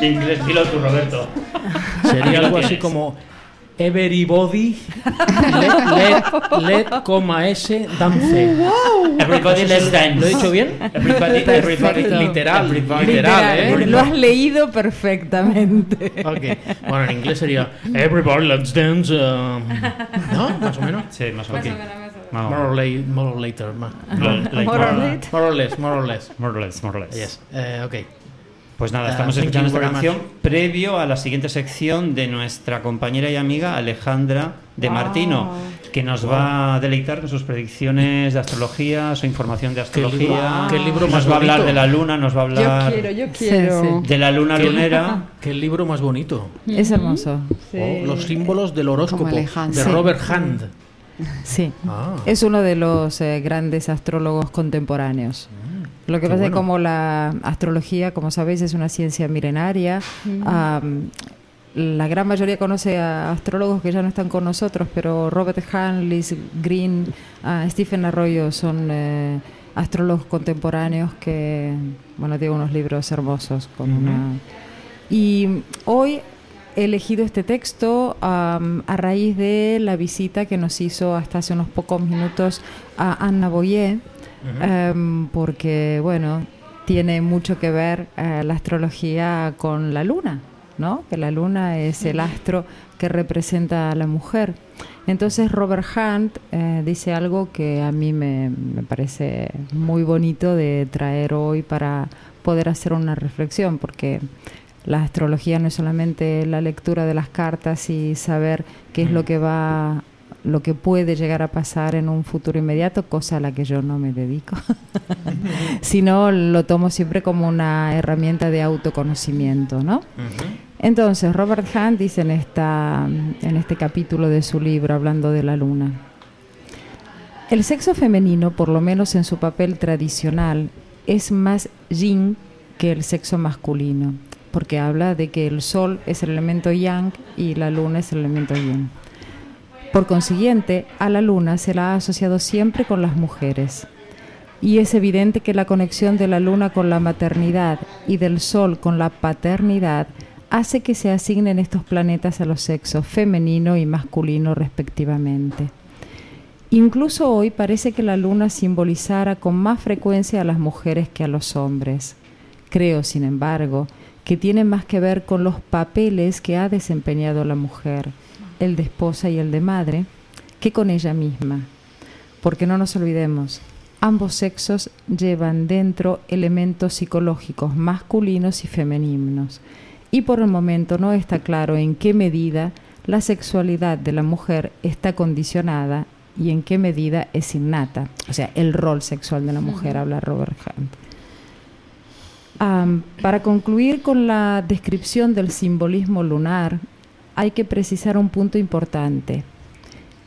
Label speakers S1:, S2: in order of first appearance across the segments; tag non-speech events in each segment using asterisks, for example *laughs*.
S1: De inglés piloto, Roberto.
S2: Sería algo así como Everybody let, let, let, coma S dance.
S1: Everybody let's dance.
S2: ¿Lo he dicho bien?
S1: Everybody, everybody.
S2: Literal,
S1: everybody.
S2: literal, ¿eh?
S3: Lo has leído perfectamente.
S2: Ok. Bueno, en inglés sería Everybody let's dance. um, ¿No? Más o menos.
S1: Sí, más o menos.
S2: More or, late, more or later.
S3: More or
S1: more-
S3: late.
S2: More or less, more or less.
S1: More or less, more or less.
S2: Yes. Eh, ok.
S1: Pues nada,
S2: Ah,
S1: estamos escuchando esta canción
S2: much.
S1: previo a la siguiente sección de nuestra compañera y amiga Alejandra de Martino, que nos va a deleitar con sus predicciones de astrología, su información de
S2: Qué libro-
S1: astrología.
S2: qué libro
S1: nos
S2: más
S1: va a hablar de la luna, nos va a
S3: Yo
S1: hablar
S3: quiero, yo quiero.
S4: Sí,
S1: de la luna
S2: Qué-
S1: lunera. *laughs*
S2: Qué libro más bonito.
S4: Es hermoso.
S2: Oh, los símbolos del horóscopo de
S4: Sí.
S2: Robert Hand.
S4: Sí.
S2: Ah.
S4: Es uno de los eh, grandes astrólogos contemporáneos. Lo que
S2: qué
S4: pasa es que como la astrología, como sabéis, es una ciencia milenaria, am, la gran mayoría conoce a astrólogos que ya no están con nosotros, pero Robert Hahn, Liz Green, ah, Stephen Arroyo son eh, astrólogos contemporáneos que, bueno, tienen unos libros hermosos con una... Y hoy he elegido este texto am, a raíz de la visita que nos hizo hasta hace unos pocos minutos a Anna Boyer, em, porque, bueno, tiene mucho que ver eh, la astrología con la luna, ¿no? Que la luna es el astro que representa a la mujer. Entonces Robert Hunt eh, dice algo que a mí me, me parece muy bonito de traer hoy para poder hacer una reflexión, porque la astrología no es solamente la lectura de las cartas y saber qué es lo que va lo que puede llegar a pasar en un futuro inmediato, cosa a la que yo no me dedico, *laughs* sino lo tomo siempre como una herramienta de autoconocimiento, ¿no? Entonces, Robert Hunt dice en, esta, en este capítulo de su libro, hablando de la luna, el sexo femenino, por lo menos en su papel tradicional, es más yin que el sexo masculino, porque habla de que el sol es el elemento yang y la luna es el elemento yin. Por consiguiente, a la luna se la ha asociado siempre con las mujeres. Y es evidente que la conexión de la luna con la maternidad y del sol con la paternidad hace que se asignen estos planetas a los sexos femenino y masculino respectivamente. Incluso hoy parece que la luna simbolizara con más frecuencia a las mujeres que a los hombres. Creo, sin embargo, que tiene más que ver con los papeles que ha desempeñado la mujer, el de esposa y el de madre, que con ella misma. Porque no nos olvidemos, ambos sexos llevan dentro elementos psicológicos masculinos y femeninos, y por el momento no está claro en qué medida la sexualidad de la mujer está condicionada y en qué medida es innata, o sea, el rol sexual de la mujer, habla Robert Hunt. Am, para concluir con la descripción del simbolismo lunar, hay que precisar un punto importante.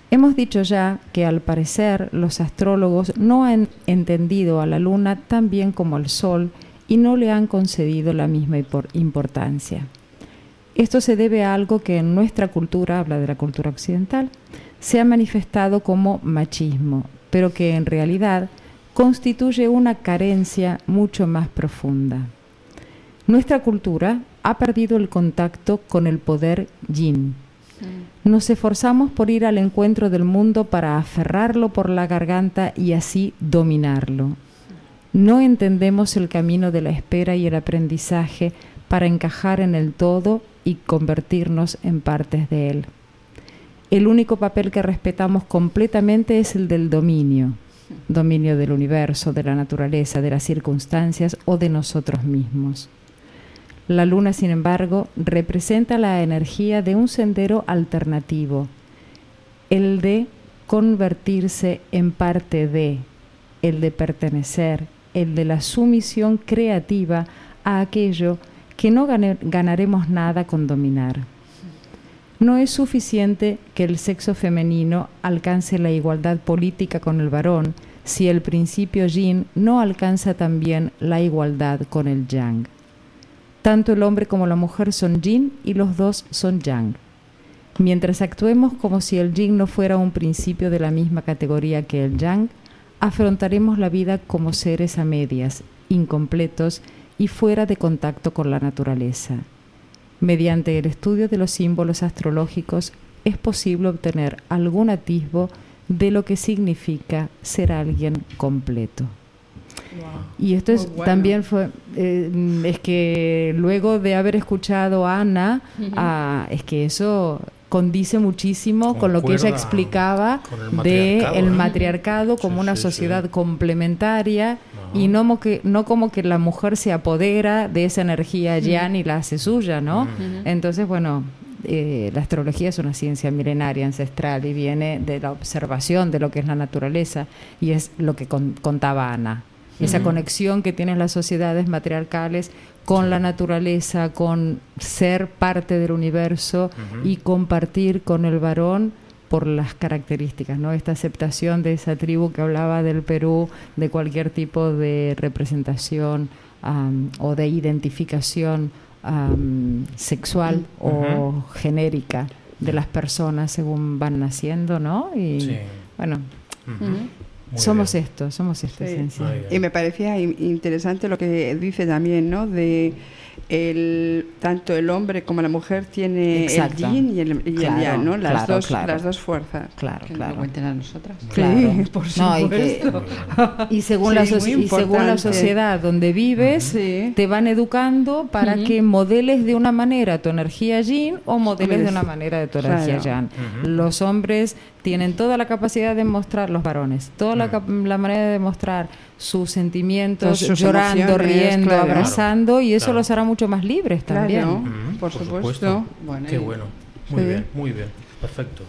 S4: Hemos dicho ya que al parecer los astrólogos no han entendido a la luna tan bien como al sol y no le han concedido la misma impor- importancia. Esto se debe a algo que en nuestra cultura, habla de la cultura occidental, se ha manifestado como machismo, pero que en realidad constituye una carencia mucho más profunda. Nuestra cultura ha perdido el contacto con el poder yin. Nos esforzamos por ir al encuentro del mundo para aferrarlo por la garganta y así dominarlo. No entendemos el camino de la espera y el aprendizaje para encajar en el todo y convertirnos en partes de él. El único papel que respetamos completamente es el del dominio, dominio del universo, de la naturaleza, de las circunstancias o de nosotros mismos. La luna, sin embargo, representa la energía de un sendero alternativo, el de convertirse en parte de, el de pertenecer, el de la sumisión creativa a aquello que no ganaremos nada con dominar. No es suficiente que el sexo femenino alcance la igualdad política con el varón si el principio yin no alcanza también la igualdad con el yang. Tanto el hombre como la mujer son yin y los dos son yang. Mientras actuemos como si el yin no fuera un principio de la misma categoría que el yang, afrontaremos la vida como seres a medias, incompletos y fuera de contacto con la naturaleza. Mediante el estudio de los símbolos astrológicos es posible obtener algún atisbo de lo que significa ser alguien completo. Y esto es
S3: bueno.
S4: también fue eh, es que luego de haber escuchado a Ana, ah, es que eso condice muchísimo con lo que ella explicaba
S2: con el
S4: de
S2: matriarcado,
S4: el
S2: ¿eh?
S4: matriarcado como
S2: Sí,
S4: una
S2: sí,
S4: sociedad
S2: sí.
S4: complementaria y no, mo que, no como que la mujer se apodera de esa energía yang y la hace suya, ¿no? Entonces, bueno, eh, la astrología es una ciencia milenaria, ancestral y viene de la observación de lo que es la naturaleza y es lo que con- contaba Ana. Esa conexión que tienen las sociedades matriarcales con la naturaleza, con ser parte del universo y compartir con el varón por las características, ¿no? Esta aceptación de esa tribu que hablaba del Perú, de cualquier tipo de representación am, o de identificación sexual o genérica de las personas según van naciendo, ¿no? Y
S2: Sí.
S4: bueno,
S2: Muy
S4: somos
S2: bien.
S4: esto, somos esta
S5: Sí. Y me parecía in- interesante lo que dice también, ¿no? De el tanto el hombre como la mujer tiene
S4: Exacto.
S5: el yin y el, y el
S4: Claro,
S5: yang, ¿no? Las
S4: claro,
S5: dos
S4: claro.
S5: las dos fuerzas.
S4: Claro,
S3: Que nos
S4: claro.
S3: cuenten a nosotras.
S4: Claro.
S5: Sí, *laughs* por
S4: No, y, que-
S5: supuesto.
S4: y según
S5: Sí,
S4: la soci- y según la sociedad donde vives,
S5: Sí.
S4: te van educando para que modeles de una manera tu energía yin o modeles de una manera de tu energía
S5: claro.
S4: yang. Los hombres tienen toda la capacidad de mostrar, los varones, toda la, la manera de demostrar sus sentimientos,
S5: Sus
S4: llorando, riendo,
S5: claro.
S4: abrazando, y eso
S2: Claro.
S4: los hará mucho más libres también.
S5: Por supuesto.
S3: Bueno,
S2: Qué bueno. Muy
S5: Sí.
S2: bien, muy bien. Perfecto.